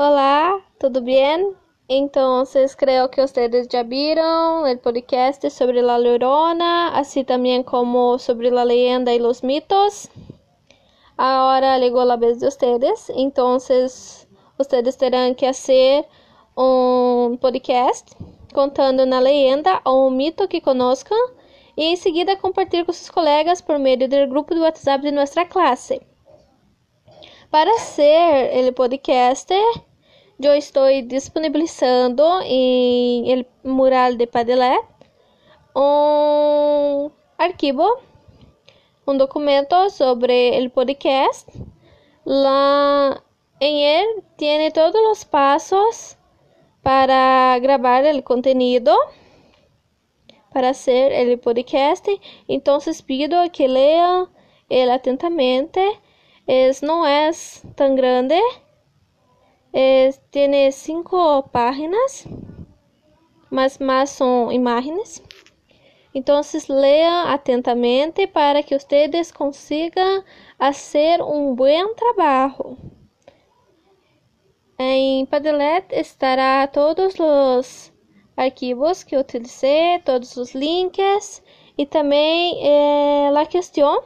Olá, tudo bem? Então, creo que ustedes ya vieron el podcast sobre la llorona, así también como sobre la leyenda y los mitos. Ahora llegó la vez de ustedes, entonces ustedes terán que hacer un podcast contando una leyenda o un mito que conozcan y enseguida compartir con sus colegas por medio del grupo de WhatsApp de nuestra clase. Para hacer el podcast, eu estou disponibilizando em el mural de Padlet um arquivo, um documento sobre el podcast. Lá em ele tem todos os passos para gravar o conteúdo para hacer el podcast. Então, pido que leam ele atentamente. Es, não é tão grande é, tiene cinco páginas, mas más son imágenes. Entonces lean atentamente para que ustedes consigam fazer um bom trabalho. Em Padlet estará todos os arquivos que utilicé, todos os links e também eh, a questão,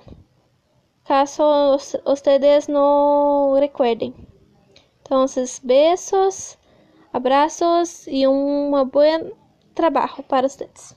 caso ustedes não recuerden. Entonces, besos, abrazos y un buen trabajo para ustedes.